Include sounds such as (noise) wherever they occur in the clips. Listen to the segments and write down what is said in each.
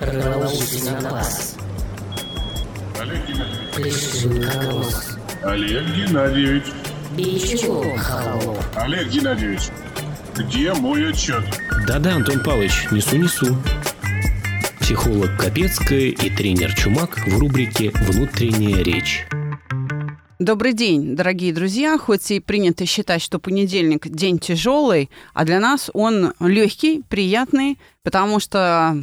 Рванулся на класс. Олег Геннадьевич. Плешин колосс. Олег Геннадьевич. Холоп. Олег Геннадьевич. Где мой отчет? Да-да, Антон Павлович, несу-несу. Психолог Капецкая и тренер Чумак в рубрике «Внутренняя речь». Добрый день, дорогие друзья. Хоть и принято считать, что понедельник день тяжелый, а для нас он легкий, приятный, потому что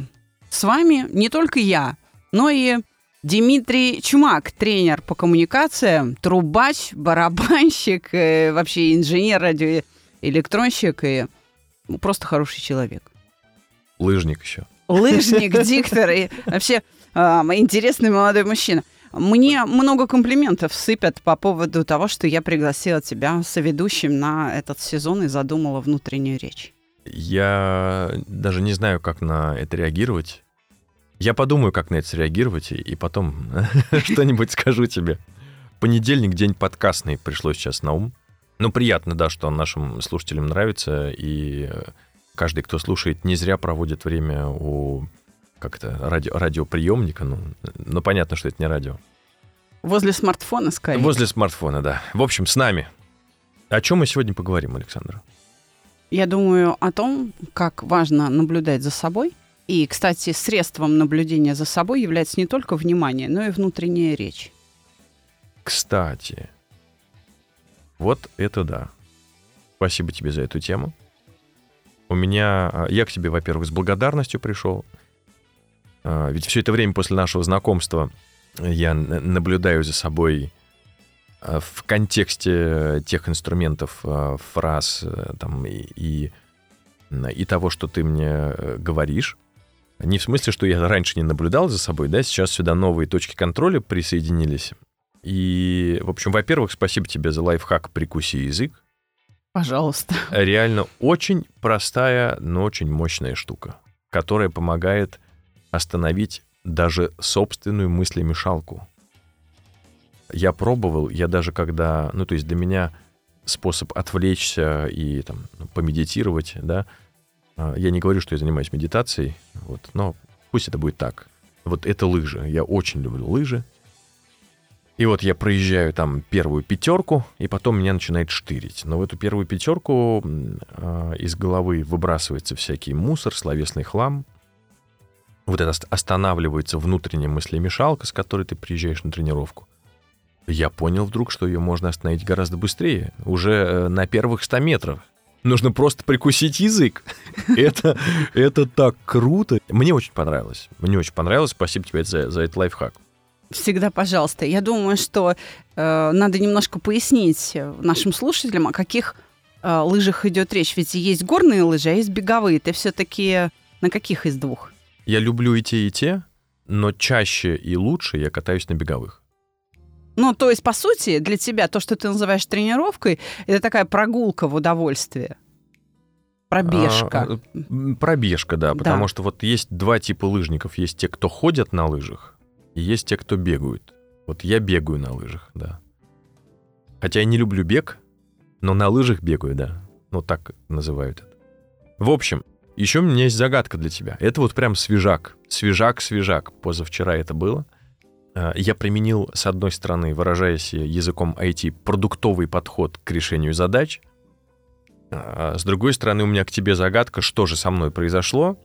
с вами не только я, но и Дмитрий Чумак, тренер по коммуникациям, трубач, барабанщик, э, вообще инженер, радиоэлектронщик и ну, просто хороший человек. Лыжник еще. Лыжник, (laughs) диктор и вообще э, интересный молодой мужчина. Мне много комплиментов сыпят по поводу того, что я пригласила тебя соведущим на этот сезон и задумала внутреннюю речь. Я даже не знаю, как на это реагировать. Я подумаю, как на это реагировать, и, потом (laughs) что-нибудь скажу тебе. Понедельник, день подкастный, пришло сейчас на ум. Ну, приятно, да, что нашим слушателям нравится, и э, каждый, кто слушает, не зря проводит время у как это, радио, радиоприемника. Ну, ну, понятно, что это не радио. Возле смартфона, скорее. Возле смартфона, да. В общем, с нами. О чем мы сегодня поговорим, Александр? Я думаю о том, как важно наблюдать за собой. И, кстати, средством наблюдения за собой является не только внимание, но и внутренняя речь. Кстати, вот это да. Спасибо тебе за эту тему. У меня... а, Я к тебе, во-первых, с благодарностью пришел. А, Ведь все это время после нашего знакомства я наблюдаю за собой в контексте тех инструментов, а, фраз э, там, и, и, и того, что ты мне э, говоришь. Не в смысле, что я раньше не наблюдал за собой, да, сейчас сюда новые точки контроля присоединились. И, в общем, во-первых, спасибо тебе за лайфхак «Прикуси язык». Пожалуйста. Реально очень простая, но очень мощная штука, которая помогает остановить даже собственную мыслемешалку. Я пробовал, я даже когда, ну, то есть для меня способ отвлечься и там ну, помедитировать, да, а, я не говорю, что я занимаюсь медитацией, вот, но пусть это будет так. Вот это лыжи. Я очень люблю лыжи. И вот я проезжаю там первую пятерку, и потом меня начинает штырить. Но в эту первую пятерку м, а, из головы выбрасывается всякий мусор, словесный хлам. Вот это ост- останавливается внутренняя мыслемешалка, с которой ты приезжаешь на тренировку. Я понял вдруг, что ее можно остановить гораздо быстрее, уже э, на первых 100 метрах. Нужно просто прикусить язык. (laughs) Это, это так круто. Мне очень понравилось. Мне очень понравилось. Спасибо тебе за, за этот лайфхак. Всегда пожалуйста. Я думаю, что э, надо немножко пояснить э, нашим слушателям, о каких э, лыжах идет речь. Ведь есть горные лыжи, а есть беговые. Ты все-таки на каких из двух? Я люблю и те, и те, но чаще и лучше я катаюсь на беговых. Ну, то есть, по сути, для тебя то, что ты называешь тренировкой, это такая прогулка в удовольствие. Пробежка. А, пробежка, да, Да. потому что вот есть два типа лыжников. Есть те, кто ходят на лыжах, и есть те, кто бегают. Вот я бегаю на лыжах, да. Хотя я не люблю бег, но на лыжах бегаю, да. Ну, так называют это. В общем, еще у меня есть загадка для тебя. Это вот прям свежак. Свежак-свежак. Позавчера это было. А, Я применил, с одной стороны, выражаясь языком IT, продуктовый подход к решению задач. А С другой стороны, у меня к тебе загадка, что же со мной произошло.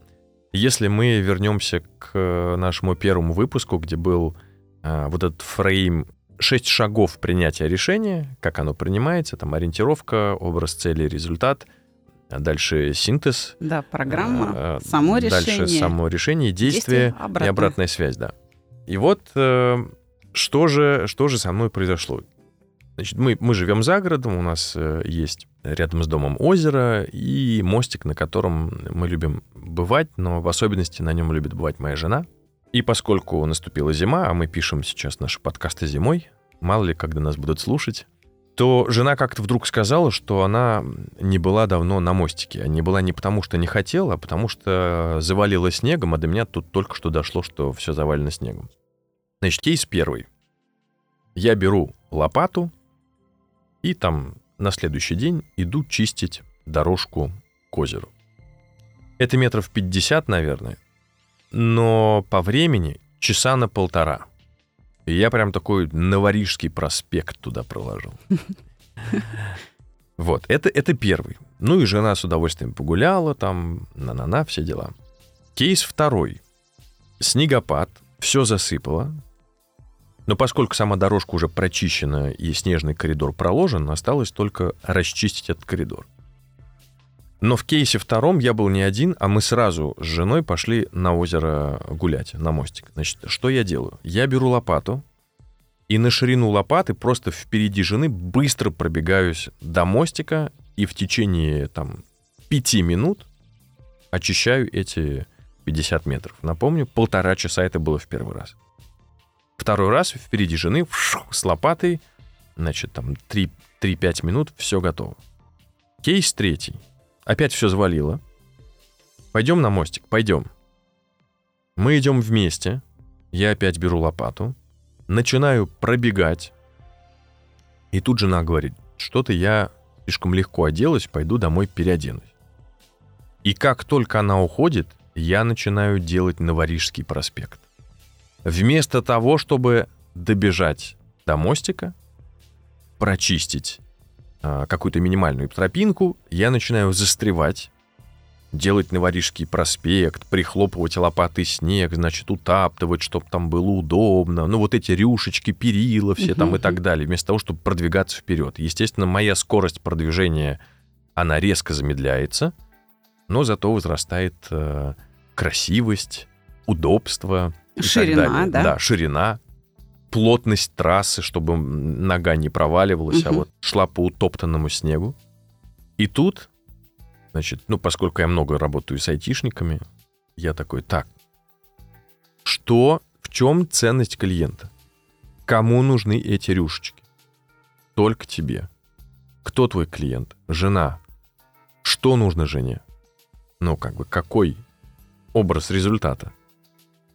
Если мы вернемся к э, нашему первому выпуску, где был вот этот фрейм шесть шагов принятия решения, как оно принимается, там ориентировка, образ цели, результат, а дальше синтез, Да, программа, само дальше решение. само решение, действие, Действие, обратное. и обратная связь, да. И вот э, что же, что же со мной произошло? Значит, мы, мы живем за городом, у нас э, есть рядом с домом озеро и мостик, на котором мы любим бывать, но в особенности на нем любит бывать моя жена. И поскольку наступила зима, а мы пишем сейчас наши подкасты зимой, мало ли, когда нас будут слушать, то жена как-то вдруг сказала, что она не была давно на мостике. Не была не потому, что не хотела, а потому что завалила снегом, а до меня тут только что дошло, что все завалено снегом. Значит, кейс первый. Я беру лопату и там на следующий день иду чистить дорожку к озеру. Это метров 50, наверное. но по времени часа на полтора. И я прям такой Новорижский проспект туда проложил. (laughs) Вот, это, это первый. Ну и жена с удовольствием погуляла, там, на-на-на, все дела. Кейс второй. Снегопад, все засыпало. Но поскольку сама дорожка уже прочищена и снежный коридор проложен, осталось только расчистить этот коридор. Но в кейсе втором я был не один, а мы сразу с женой пошли на озеро гулять, на мостик. Значит, что я делаю? Я беру лопату, и на ширину лопаты просто впереди жены быстро пробегаюсь до мостика и в течение там пяти минут очищаю эти 50 метров. Напомню, полтора часа это было в первый раз. Второй раз впереди жены фшу, с лопатой, значит, там 3-5 минут, все готово. Кейс третий. Опять все завалило. Пойдем на мостик, пойдем. Мы идем вместе. Я опять беру лопату. Начинаю пробегать. И тут жена говорит, что-то я слишком легко оделась, пойду домой переоденусь. И как только она уходит, я начинаю делать Новорижский проспект. Вместо того, чтобы добежать до мостика, прочистить какую-то минимальную тропинку, я начинаю застревать, делать Новорижский проспект, прихлопывать лопатой снег, значит, утаптывать, чтобы там было удобно, ну вот эти рюшечки, перила все там и так далее, вместо того, чтобы продвигаться вперед. Естественно, моя скорость продвижения, она резко замедляется, но зато возрастает э, красивость, удобство, Ширина, да? Да, ширина, плотность трассы, чтобы нога не проваливалась, а Мгм. вот шла по утоптанному снегу. И тут, значит, ну, поскольку я много работаю с айтишниками, я такой, так, что, в чем ценность клиента? Кому нужны эти рюшечки? Только тебе. Кто твой клиент? Жена. Что нужно жене? Ну, как бы, какой образ результата?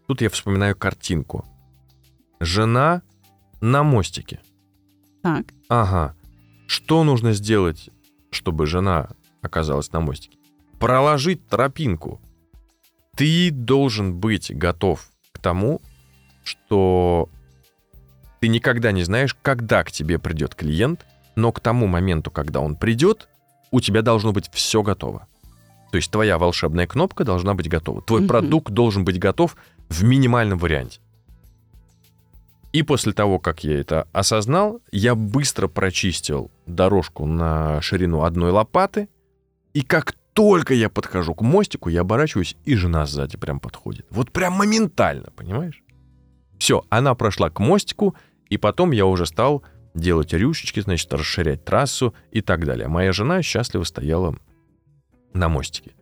Тут я вспоминаю картинку. Жена на мостике. Так. Ага. Что нужно сделать, чтобы жена оказалась на мостике? Проложить тропинку. Ты должен быть готов к тому, что ты никогда не знаешь, когда к тебе придет клиент, но к тому моменту, когда он придет, у тебя должно быть все готово. То есть твоя волшебная кнопка должна быть готова. Твой продукт должен быть готов в минимальном варианте. И после того, как я это осознал, я быстро прочистил дорожку на ширину одной лопаты. И как только я подхожу к мостику, я оборачиваюсь, и жена сзади прям подходит. Вот прям моментально, понимаешь? Все, она прошла к мостику, и потом я уже стал делать рюшечки, значит, расширять трассу и так далее. Моя жена счастливо стояла на мостике.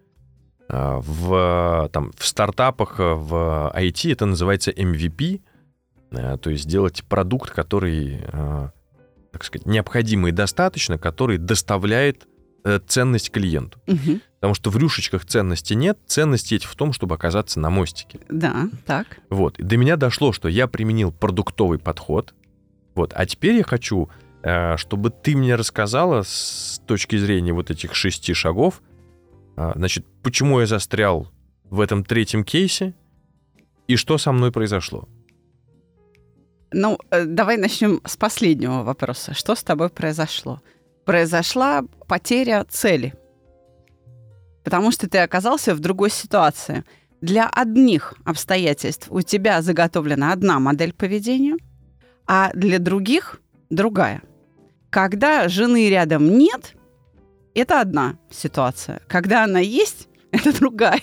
А, В, там, в стартапах, в IT это называется MVP, э, то есть сделать продукт, который, э, так сказать, необходимый и достаточно, который доставляет э, ценность клиенту. Мгм. Потому что в рюшечках ценности нет, ценность есть в том, чтобы оказаться на мостике. Да, так. Вот. И до меня дошло, что я применил продуктовый подход. Вот. А теперь я хочу, э, чтобы ты мне рассказала с точки зрения вот этих шести шагов, значит, почему я застрял в этом третьем кейсе и что со мной произошло. Ну, э, давай начнем с последнего вопроса. Что с тобой произошло? Произошла потеря цели. Потому что ты оказался в другой ситуации. Для одних обстоятельств у тебя заготовлена одна модель поведения, а для других другая. Когда жены рядом нет, это одна ситуация. Когда она есть, (laughs) это другая.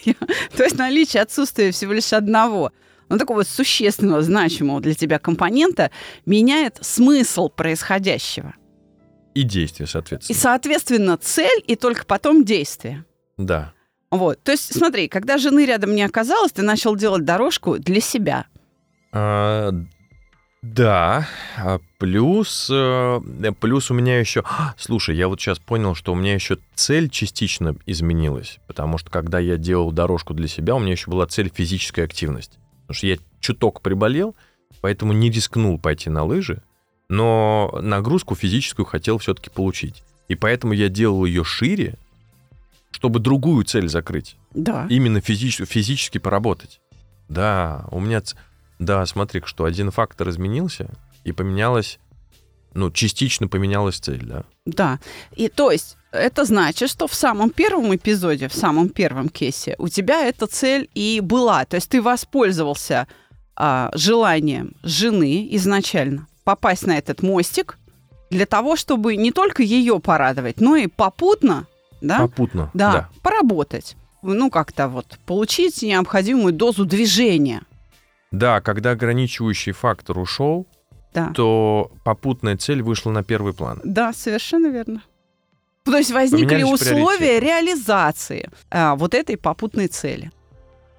То есть наличие отсутствия всего лишь одного ну, такого существенного, значимого для тебя компонента меняет смысл происходящего. И действия, И, соответственно. соответственно, цель и только потом действие. Да. Вот. То есть, смотри, когда жены рядом не оказалось, ты начал делать дорожку для себя. А, да. А плюс, э, плюс у меня еще... А, Слушай, я вот сейчас понял, что у меня еще цель частично изменилась. Потому что когда я делал дорожку для себя, у меня еще была цель физическая активность. Потому что я чуток приболел, поэтому не рискнул пойти на лыжи, но нагрузку физическую хотел все-таки получить. И поэтому я делал ее шире, чтобы другую цель закрыть. Да. Именно физич- физически поработать. Да, у меня... Да, смотри, что один фактор изменился, и поменялась, ну, частично поменялась цель, да? Да. И то есть это значит, что в самом первом эпизоде, в самом первом кейсе у тебя эта цель и была. То есть ты воспользовался а, желанием жены изначально попасть на этот мостик для того, чтобы не только ее порадовать, но и попутно, да, Попутно. да, поработать. Ну, как-то вот получить необходимую дозу движения. Да, когда ограничивающий фактор ушел, Да. то попутная цель вышла на первый план. Да, совершенно верно. То есть возникли условия приоритеты. реализации а, вот этой попутной цели.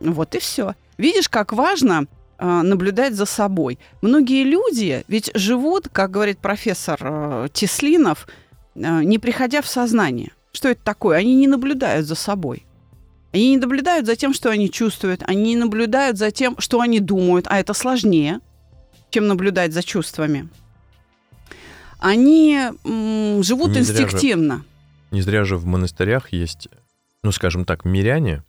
Вот и все. Видишь, как важно а, наблюдать за собой. Многие люди ведь живут, как говорит профессор э, Теслинов, э, не приходя в сознание. Что это такое? Они не наблюдают за собой. Они не наблюдают за тем, что они чувствуют. Они не наблюдают за тем, что они думают. А это сложнее, чем наблюдать за чувствами. Они м, живут Не инстинктивно. Не зря же в монастырях есть, ну, скажем так, миряне,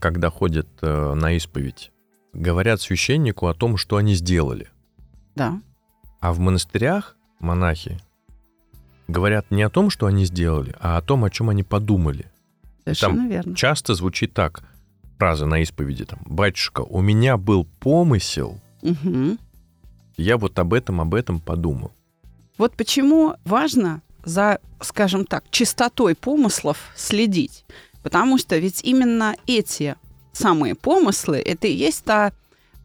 когда ходят э, на исповедь, говорят священнику о том, что они сделали. Да. А в монастырях монахи говорят не о том, что они сделали, а о том, о чем они подумали. Совершенно верно. Часто звучит так, фраза на исповеди, там, «Батюшка, у меня был помысел, Мгм. я вот об этом, об этом подумал». Вот почему важно за, скажем так, чистотой помыслов следить. Потому что ведь именно эти самые помыслы, это и есть та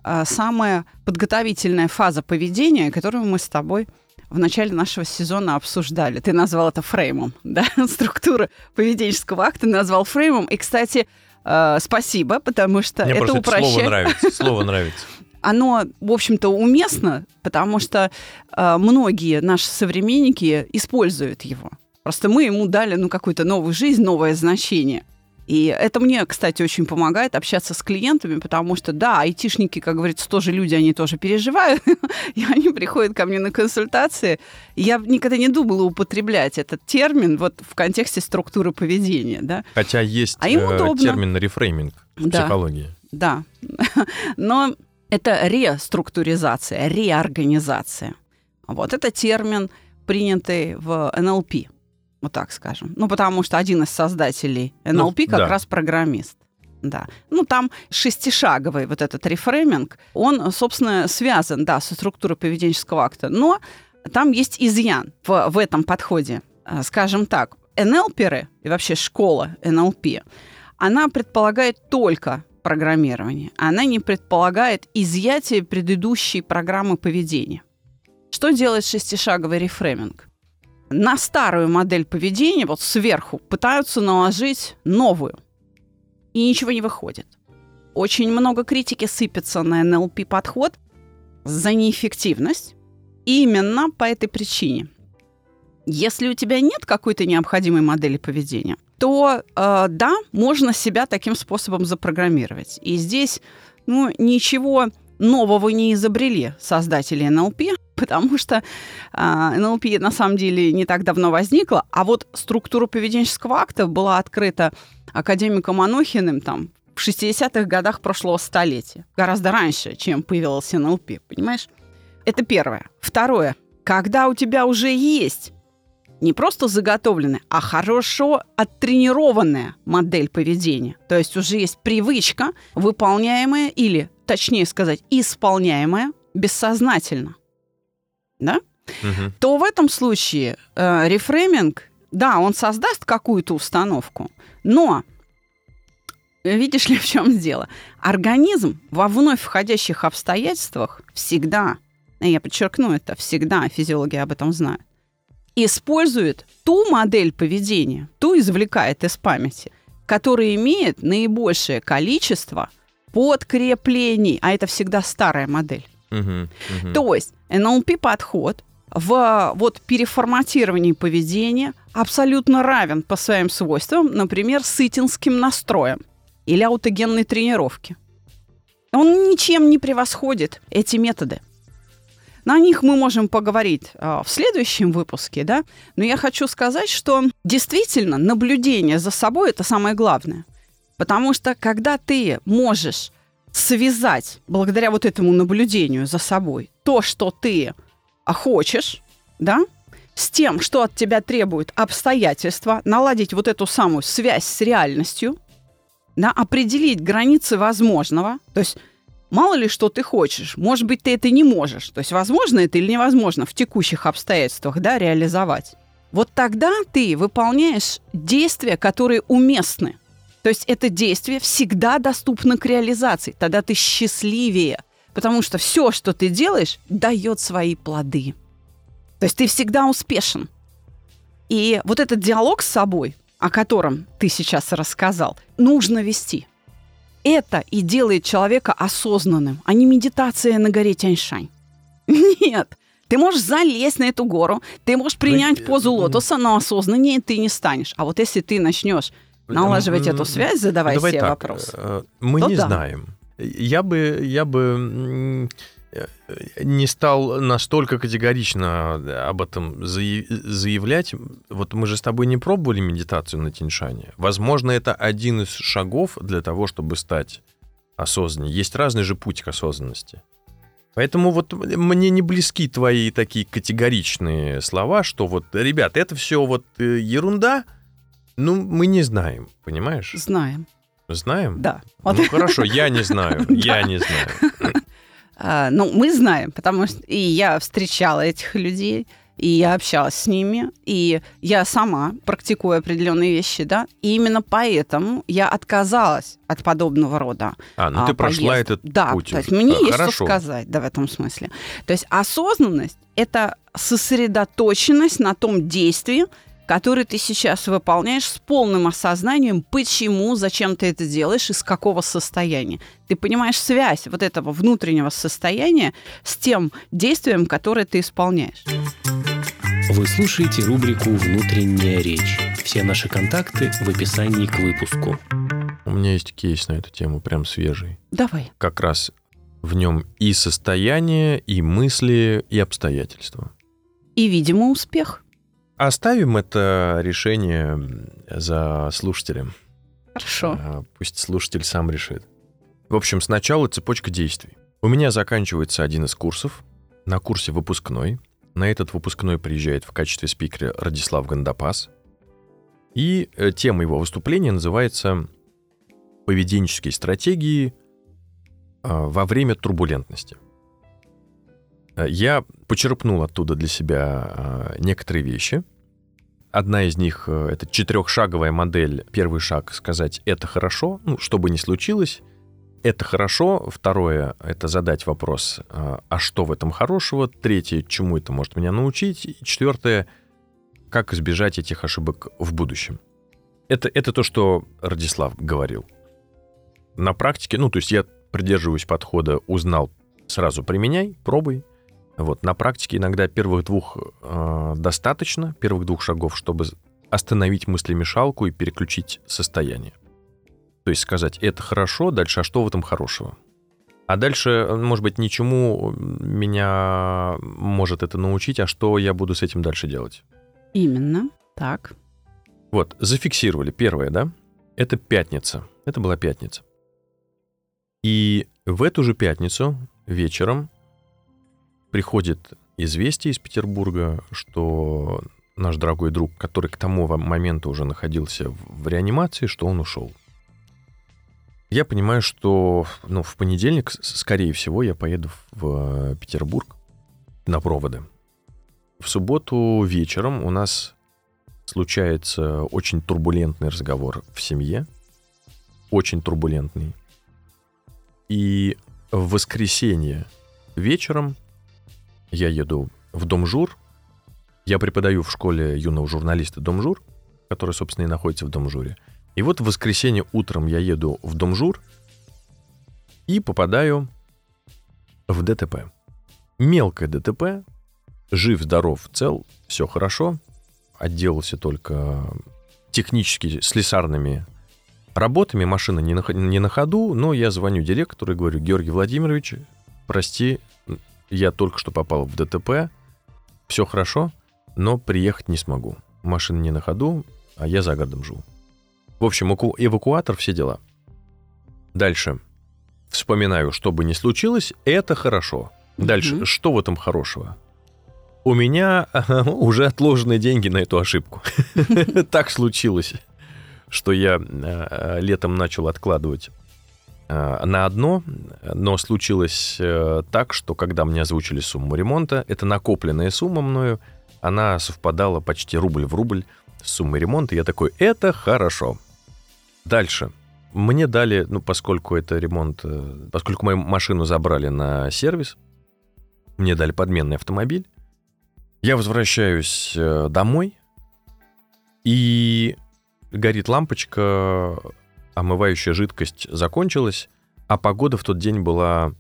а, самая подготовительная фаза поведения, которую мы с тобой в начале нашего сезона обсуждали. Ты назвал это фреймом, (laughs) да? Структура поведенческого акта назвал фреймом. И, кстати, э, спасибо, потому что Мне это это слово упрощает нравится, слово (laughs) нравится. Оно, в общем-то, уместно, потому что э, многие наши современники используют его. Просто мы ему дали ну, какую-то новую жизнь, новое значение. И это мне, кстати, очень помогает общаться с клиентами, потому что, да, айтишники, как говорится, тоже люди, они тоже переживают, (laughs) и они приходят ко мне на консультации. Я никогда не думала употреблять этот термин вот в контексте структуры поведения, да. Хотя есть А э, термин рефрейминг в Да. психологии. Да. (laughs) Но это реструктуризация, реорганизация. Вот это термин, принятый в НЛП, вот так скажем. Ну, потому что один из создателей НЛП Ну, как да. раз программист. Да. Ну, там шестишаговый вот этот рефрейминг, он, собственно, связан, да, со структурой поведенческого акта. Но там есть изъян в, в этом подходе. А, Скажем так, НЛперы и вообще школа НЛП, она предполагает только программирование. Она не предполагает изъятие предыдущей программы поведения. Что делает шестишаговый рефрейминг? На старую модель поведения, вот сверху, пытаются наложить новую. И ничего не выходит. Очень много критики сыпется на НЛП-подход за неэффективность именно по этой причине. Если у тебя нет какой-то необходимой модели поведения, то э, да, можно себя таким способом запрограммировать. И здесь ну, ничего нового не изобрели создатели НЛП, (laughs) потому что э, НЛП на самом деле не так давно возникла, а вот структура поведенческого акта была открыта академиком Анохиным там в 60-х годах прошлого столетия, гораздо раньше, чем появилась НЛП, понимаешь? Это первое. Второе. Когда у тебя уже есть не просто заготовленная, а хорошо оттренированная модель поведения. То есть уже есть привычка, выполняемая или, точнее сказать, исполняемая бессознательно. Да? Мгм. то в этом случае э, рефрейминг, да, он создаст какую-то установку, но видишь ли, в чем дело? Организм во вновь входящих обстоятельствах всегда, я подчеркну это, всегда, физиологи об этом знают, использует ту модель поведения, ту извлекает из памяти, которая имеет наибольшее количество подкреплений, а это всегда старая модель. Мгм. Мгм. То есть НЛП-подход в вот переформатировании поведения абсолютно равен по своим свойствам, например, сытинским настроем или аутогенной тренировке. Он ничем не превосходит эти методы. На них мы можем поговорить а, в следующем выпуске, да. Но я хочу сказать, что действительно наблюдение за собой это самое главное. Потому что когда ты можешь связать, благодаря вот этому наблюдению за собой, то, что ты хочешь, да, с тем, что от тебя требуют обстоятельства, наладить вот эту самую связь с реальностью, да, определить границы возможного, то есть мало ли что ты хочешь, может быть, ты это не можешь, то есть возможно это или невозможно в текущих обстоятельствах, да, реализовать. Вот тогда ты выполняешь действия, которые уместны. То есть это действие всегда доступно к реализации. Тогда ты счастливее, потому что все, что ты делаешь, дает свои плоды. То есть ты всегда успешен. И вот этот диалог с собой, о котором ты сейчас рассказал, нужно вести. Это и делает человека осознанным, а не медитация на горе Тяньшань. (laughs) Нет, ты можешь залезть на эту гору, ты можешь принять э, позу лотоса, но осознаннее ты не станешь. А вот если ты начнешь налаживать эту связь, задавая Давай себе так, вопрос. э, Мы не да. знаем. Я бы, я бы не стал настолько категорично об этом заяв- заявлять. Вот мы же с тобой не пробовали медитацию на Тиньшане. Возможно, это один из шагов для того, чтобы стать осознаннее. Есть разный же путь к осознанности. Поэтому вот мне не близки твои такие категоричные слова, что вот, ребят, это все вот э, ерунда, ну, мы не знаем, понимаешь? Знаем, Знаем? да. Вот. Ну хорошо, я не знаю, (laughs) я не знаю. А, ну, мы знаем, потому что и я встречала этих людей, и я общалась с ними, и я сама практикую определенные вещи, да, и именно поэтому я отказалась от подобного рода А, ну а, ты прошла поездок. этот да, путь. то есть мне А, есть Хорошо. что сказать, да, в этом смысле. То есть осознанность – это сосредоточенность на том действии, которое ты сейчас выполняешь с полным осознанием, почему, зачем ты это делаешь, из какого состояния. Ты понимаешь связь вот этого внутреннего состояния с тем действием, которое ты исполняешь. Вы слушаете рубрику «Внутренняя речь». Все наши контакты в описании к выпуску. У меня есть кейс на эту тему, прям свежий. Давай. Как раз в нем и состояние, и мысли, и обстоятельства. И, видимо, успех. Оставим это решение за слушателем. Хорошо. А, Пусть слушатель сам решит. В общем, сначала цепочка действий. У меня заканчивается один из курсов. На курсе выпускной. На этот выпускной приезжает в качестве спикера Радислав Гандапас. И э, тема его выступления называется «Поведенческие стратегии а, во время турбулентности». Э, Я почерпнул оттуда для себя а, некоторые вещи. Одна из них э, — это четырехшаговая модель. Первый шаг — сказать «это хорошо», ну, что бы ни случилось, это хорошо. Второе — это задать вопрос а а что в этом хорошего? Третье — чему это может меня научить? И четвертое — как избежать этих ошибок в будущем. Это, это то, что Радислав говорил. На практике, ну, то есть я придерживаюсь подхода «узнал, сразу применяй, пробуй». Вот, на практике иногда первых двух э, достаточно, первых двух шагов, чтобы остановить мыслемешалку и переключить состояние. То есть сказать, это хорошо, дальше, а что в этом хорошего? А дальше, может быть, ничему меня может это научить, а что я буду с этим дальше делать? Именно. Так. Вот, зафиксировали. Первое, да? Это пятница. Это была пятница. И в эту же пятницу вечером приходит известие из Петербурга, что наш дорогой друг, который к тому моменту уже находился в реанимации, что он ушел. Я понимаю, что ну, в понедельник, скорее всего, я поеду в э, Петербург на проводы. В субботу вечером у нас случается очень турбулентный разговор в семье. Очень турбулентный. И в воскресенье вечером я еду в Дом Жур. Я преподаю в школе юного журналиста Дом Жур, который, собственно, и находится в Дом Журе. И вот в воскресенье утром я еду в Дом Жур и попадаю в ДТП. Мелкое ДТП, жив, здоров, цел, все хорошо. Отделался только технически слесарными работами. Машина не на, не на ходу, но я звоню директору и говорю, Георгий Владимирович, прости, я только что попал в ДТП, все хорошо, но приехать не смогу. Машина не на ходу, а я за городом живу. В общем, эвакуатор, все дела. Дальше. вспоминаю, что бы ни случилось, это хорошо. Дальше, Мгм. что в этом хорошего? У меня (laughs) уже отложены деньги на эту ошибку. (laughs) Так случилось, что я э, летом начал откладывать на одно, но случилось э, так, что когда мне озвучили сумму ремонта, это накопленная сумма мною, она совпадала почти рубль в рубль с суммой ремонта. Я такой, это хорошо. Дальше. Мне дали, ну, поскольку это ремонт, э, поскольку мою машину забрали на сервис, мне дали подменный автомобиль. Я возвращаюсь э, домой, и горит лампочка, омывающая жидкость закончилась, а погода в тот день была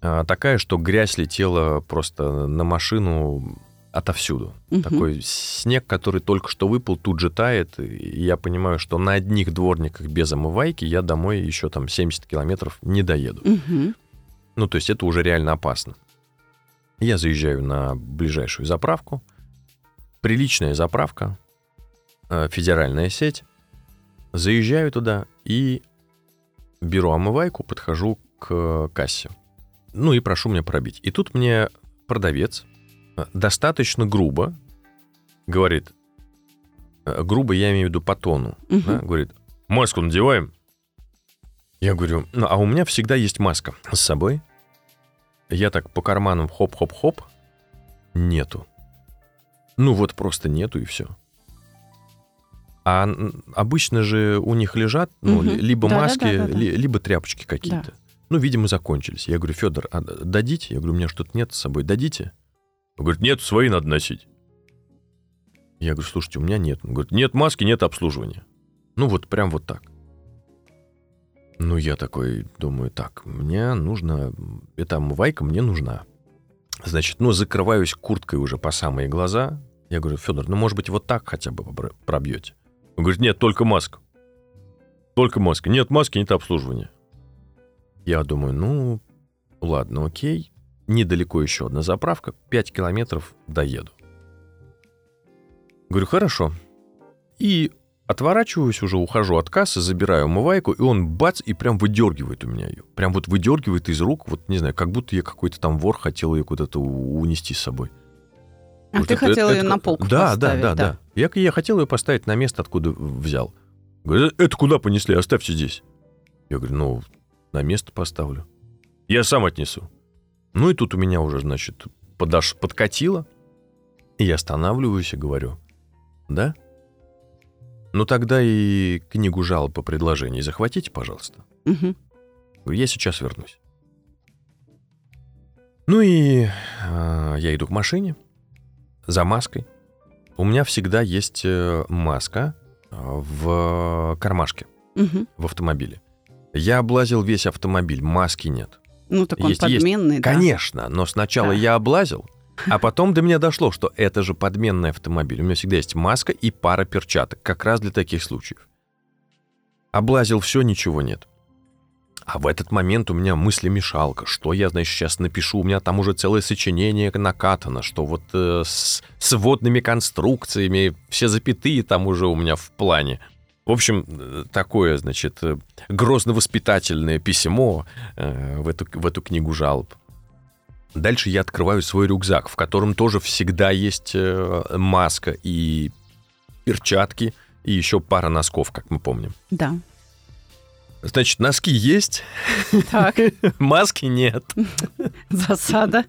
а, такая, что грязь летела просто на машину отовсюду. Мгм. Такой снег, который только что выпал, тут же тает. И я понимаю, что на одних дворниках без омывайки я домой еще там 70 километров не доеду. Мгм. Ну, то есть это уже реально опасно. Я заезжаю на ближайшую заправку. Приличная заправка, э, федеральная сеть. Заезжаю туда и беру омывайку, подхожу к кассе. Ну и прошу меня пробить. И тут мне продавец э, достаточно грубо говорит, э, грубо я имею в виду по тону, Мгм. да, говорит, маску надеваем. Я говорю, ну а у меня всегда есть маска с собой. Я так по карманам хоп-хоп-хоп. Нету. Ну вот просто нету и все. А обычно же у них лежат ну, ли- либо маски, Да-да-да-да-да. ли- либо тряпочки какие-то. Ну, видимо, закончились. Я говорю, Федор, а дадите? Я говорю, у меня что-то нет с собой, дадите? Он говорит, нет, свои надо носить. Я говорю, слушайте, у меня нет. Он говорит, нет маски, нет обслуживания. Ну, вот прям вот так. Ну, я такой думаю, так, мне нужно... Эта омывайка мне нужна. Значит, ну, закрываюсь курткой уже по самые глаза. Я говорю, Федор, ну, может быть, вот так хотя бы пробьете? Он говорит, нет, только маска. Только маска. Нет маски, нет обслуживания. Я думаю, ну, ладно, окей. Недалеко еще одна заправка. 5 километров доеду. Говорю, хорошо. И отворачиваюсь уже, ухожу от кассы, забираю омывайку, и он бац, и прям выдергивает у меня ее. Прям вот выдергивает из рук, вот не знаю, как будто я какой-то там вор хотел ее куда-то унести с собой. А Вот ты это- хотел это- ее это на полку да, поставить, да, да, да. Я, я хотел ее поставить на место, откуда взял. Говорит, это куда понесли? Оставьте здесь. Я говорю, ну, на место поставлю. Я сам отнесу. Ну и тут у меня уже, значит, подош... подкатило. И я останавливаюсь и говорю, да? Ну тогда и книгу жалоб по предложению захватите, пожалуйста. Говорю, я сейчас вернусь. Ну и а, я иду к машине за маской. У меня всегда есть э, маска а, в кармашке Мгм. в автомобиле. Я облазил весь автомобиль, маски нет. Ну, так он Есть- есть. подменный, да. Конечно, но сначала Да. я облазил, а потом до меня дошло, что это же подменный автомобиль. У меня всегда есть маска и пара перчаток, как раз для таких случаев. Облазил все, ничего нет. А в этот момент у меня мысли-мешалка. Что я, значит, сейчас напишу? У меня там уже целое сочинение накатано, что вот э, с, с водными конструкциями, все запятые там уже у меня в плане. В общем, э, такое, значит, э, грозно-воспитательное письмо э, в, эту, в эту книгу жалоб. Дальше я открываю свой рюкзак, в котором тоже всегда есть э, маска и перчатки, и еще пара носков, как мы помним. Да. Значит, носки есть, Так, (laughs) маски нет. засада.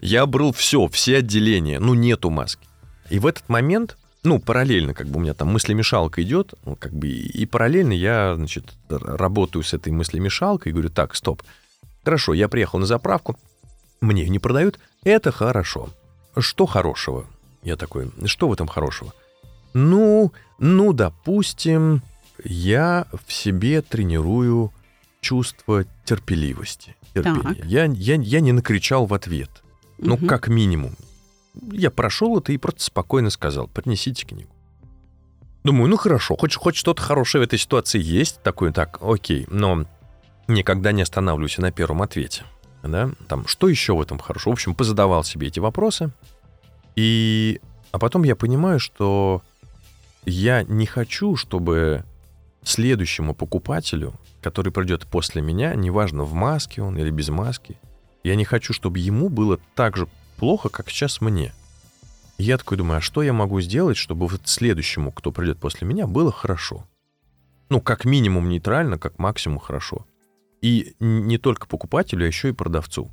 Я брал все, все отделения, ну, нету маски. И в этот момент, ну, параллельно, как бы у меня там мыслемешалка идет, ну, как бы, и параллельно я, значит, работаю с этой мыслемешалкой и говорю, так, стоп, хорошо, я приехал на заправку, мне не продают, это хорошо. Что хорошего? Я такой, что в этом хорошего? Ну, ну, допустим, я в себе тренирую чувство терпеливости, терпения. Я, я, я не накричал в ответ. Ну, Мгм. как минимум. Я прошел это и просто спокойно сказал, принесите книгу. Думаю, ну хорошо, хоть, хоть что-то хорошее в этой ситуации есть, такой, так, окей, но никогда не останавливаюсь на первом ответе. Да? Там, что еще в этом хорошо? В общем, позадавал себе эти вопросы. И... А потом я понимаю, что я не хочу, чтобы следующему покупателю, который придет после меня, неважно, в маске он или без маски, я не хочу, чтобы ему было так же плохо, как сейчас мне. Я такой думаю, а что я могу сделать, чтобы вот следующему, кто придет после меня, было хорошо? Ну, как минимум нейтрально, как максимум хорошо. И не только покупателю, а еще и продавцу.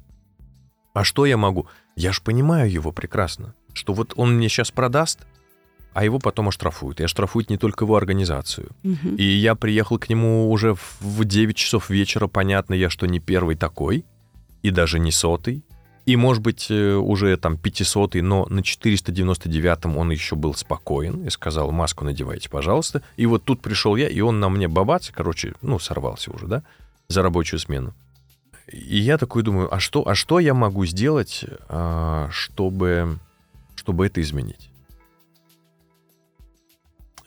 А что я могу? Я же понимаю его прекрасно, что вот он мне сейчас продаст, а его потом оштрафуют. И оштрафуют не только его организацию. Мгм. И я приехал к нему уже в- в 9 часов вечера. Понятно я, что не первый такой, и даже не сотый. И, может быть, э, уже там 500 но на 499-м он еще был спокоен и сказал, маску надевайте, пожалуйста. И вот тут пришел я, и он на мне бабац, короче, ну, сорвался уже, да, за рабочую смену. И я такой думаю, а что, а что я могу сделать, а, чтобы, чтобы это изменить?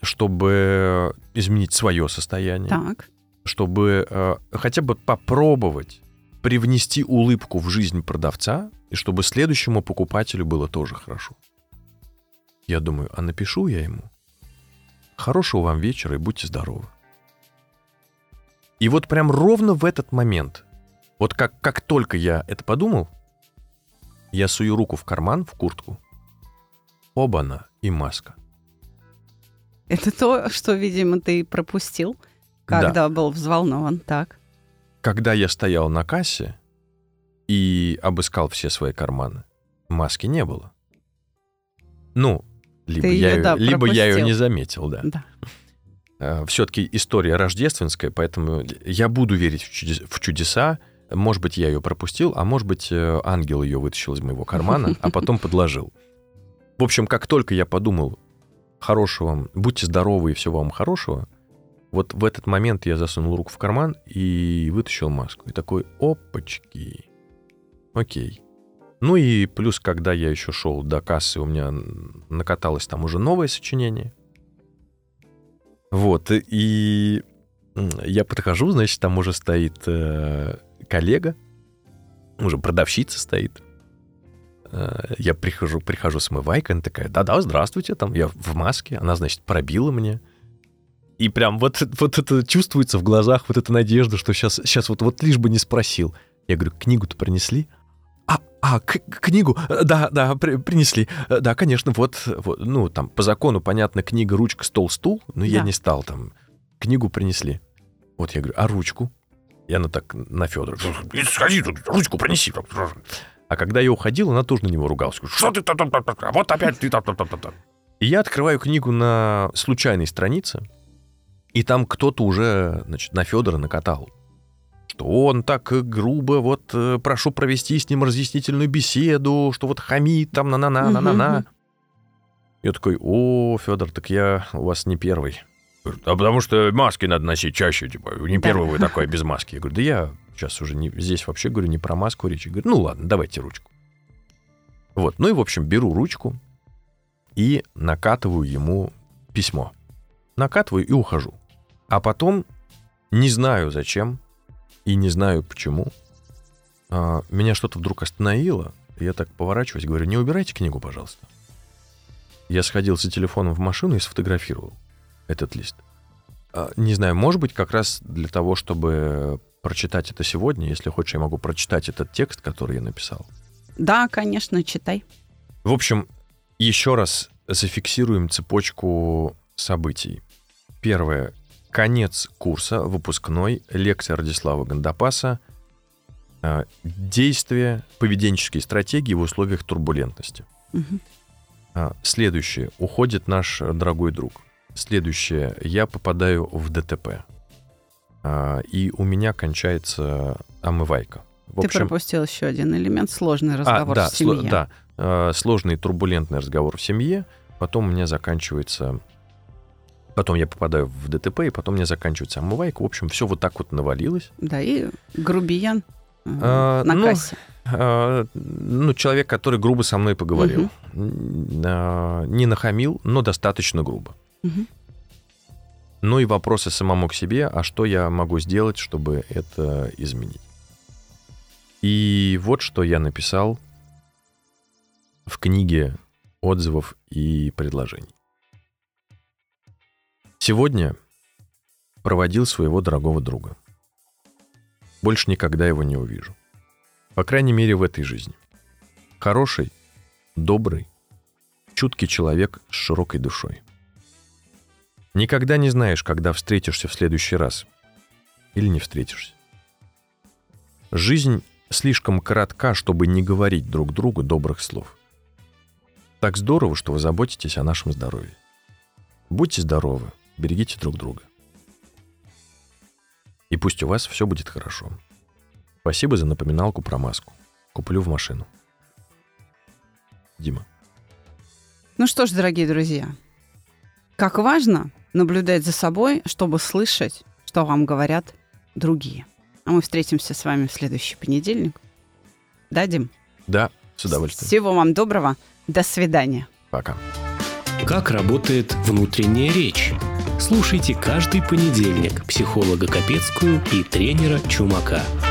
Чтобы изменить свое состояние Так. чтобы э, хотя бы попробовать привнести улыбку в жизнь продавца, и чтобы следующему покупателю было тоже хорошо. Я думаю, а напишу я ему. Хорошего вам вечера и будьте здоровы. И вот прям ровно в этот момент, вот как, как только я это подумал, я сую руку в карман, в куртку. Оба-на, и маска. Это то, что, видимо, ты пропустил, когда был взволнован. Так. Когда я стоял на кассе и обыскал все свои карманы, маски не было. Ну, либо, Ты я, её- да, либо я ее не заметил, да. Да. (laughs) Все-таки история рождественская, поэтому я буду верить в, чудес- в чудеса. Может быть, я ее пропустил, а может быть, э, ангел ее вытащил из моего кармана, а потом (laughs) подложил. В общем, как только я подумал, хорошего будьте здоровы и всего вам хорошего, вот в этот момент я засунул руку в карман и вытащил маску. И такой, опачки. Окей. Ну и плюс, когда я еще шел до кассы, у меня накаталось там уже новое сочинение. Вот, и я подхожу, значит, там уже стоит э, коллега, уже продавщица стоит. Э, Я прихожу, прихожу с мывайкой, она такая, да-да, здравствуйте, там я в маске, она, значит, пробила мне. И прям вот, вот это чувствуется в глазах, вот эта надежда, что сейчас, сейчас вот, вот лишь бы не спросил. Я говорю, книгу-то принесли? А, а, к- книгу, да, да, при- принесли. Да, конечно, вот, вот, ну, там, по закону, понятно, книга, ручка, стол, стул, но я Да. не стал там. Книгу принесли. Вот я говорю, а ручку? И она так на Федора. Сходи ручку принеси. А когда я уходил, она тоже на него ругалась. Что ты там? Вот опять ты там, там, там, там, там». И я открываю книгу на случайной странице, и там кто-то уже, значит, на Федора накатал. Что он так грубо, вот э, прошу провести с ним разъяснительную беседу, что вот хамит там на-на-на, на-на-на. Мгм. Я такой, о, Федор, так я у вас не первый. А потому что маски надо носить чаще, типа, не первый вы такой без маски. Я говорю, да я сейчас уже не, здесь вообще говорю не про маску речь. Я говорю, ну ладно, давайте ручку. Вот, ну и, в общем, беру ручку и накатываю ему письмо. Накатываю и ухожу. А потом, не знаю зачем и не знаю почему, а, меня что-то вдруг остановило. Я так поворачиваюсь, говорю, не убирайте книгу, пожалуйста. Я сходил за телефоном в машину и сфотографировал этот лист. А, Не знаю, может быть, как раз для того, чтобы прочитать это сегодня. Если хочешь, я могу прочитать этот текст, который я написал. Да, конечно, читай. В общем, еще раз зафиксируем цепочку событий. Первое. Конец курса, выпускной, лекция Радислава Гандапаса э, «Действия, поведенческие стратегии в условиях турбулентности». А, Следующее. Уходит наш дорогой друг. Следующее. Я попадаю в ДТП. А, И у меня кончается омывайка. В Ты пропустил еще один элемент сложный разговор а, да, в семье. сло- да, э, сложный турбулентный разговор в семье. Потом у меня заканчивается... Потом я попадаю в ДТП, и потом у меня заканчивается омывайка. В общем, все вот так вот навалилось. Да, и грубиян э, А, на ну, кассе. А, Ну, человек, который грубо со мной поговорил. Н- а, Не нахамил, но достаточно грубо. Мгм. Ну и вопросы самому к себе, а что я могу сделать, чтобы это изменить? И вот что я написал в книге отзывов и предложений. Сегодня проводил своего дорогого друга. больше никогда его не увижу. По крайней мере, в этой жизни. Хороший, добрый, чуткий человек с широкой душой. Никогда не знаешь, когда встретишься в следующий раз. Или не встретишься. Жизнь слишком коротка, чтобы не говорить друг другу добрых слов. Так здорово, что вы заботитесь о нашем здоровье. Будьте здоровы, берегите друг друга. И пусть у вас все будет хорошо. Спасибо за напоминалку про маску. Куплю в машину. Дима. Ну что ж, дорогие друзья, как важно наблюдать за собой, чтобы слышать, что вам говорят другие. А мы встретимся с вами в следующий понедельник. Да, Дим? Да, с удовольствием. Всего вам доброго. До свидания. Пока. Как работает внутренняя речь? Слушайте каждый понедельник психолога Капецкую и тренера Чумака –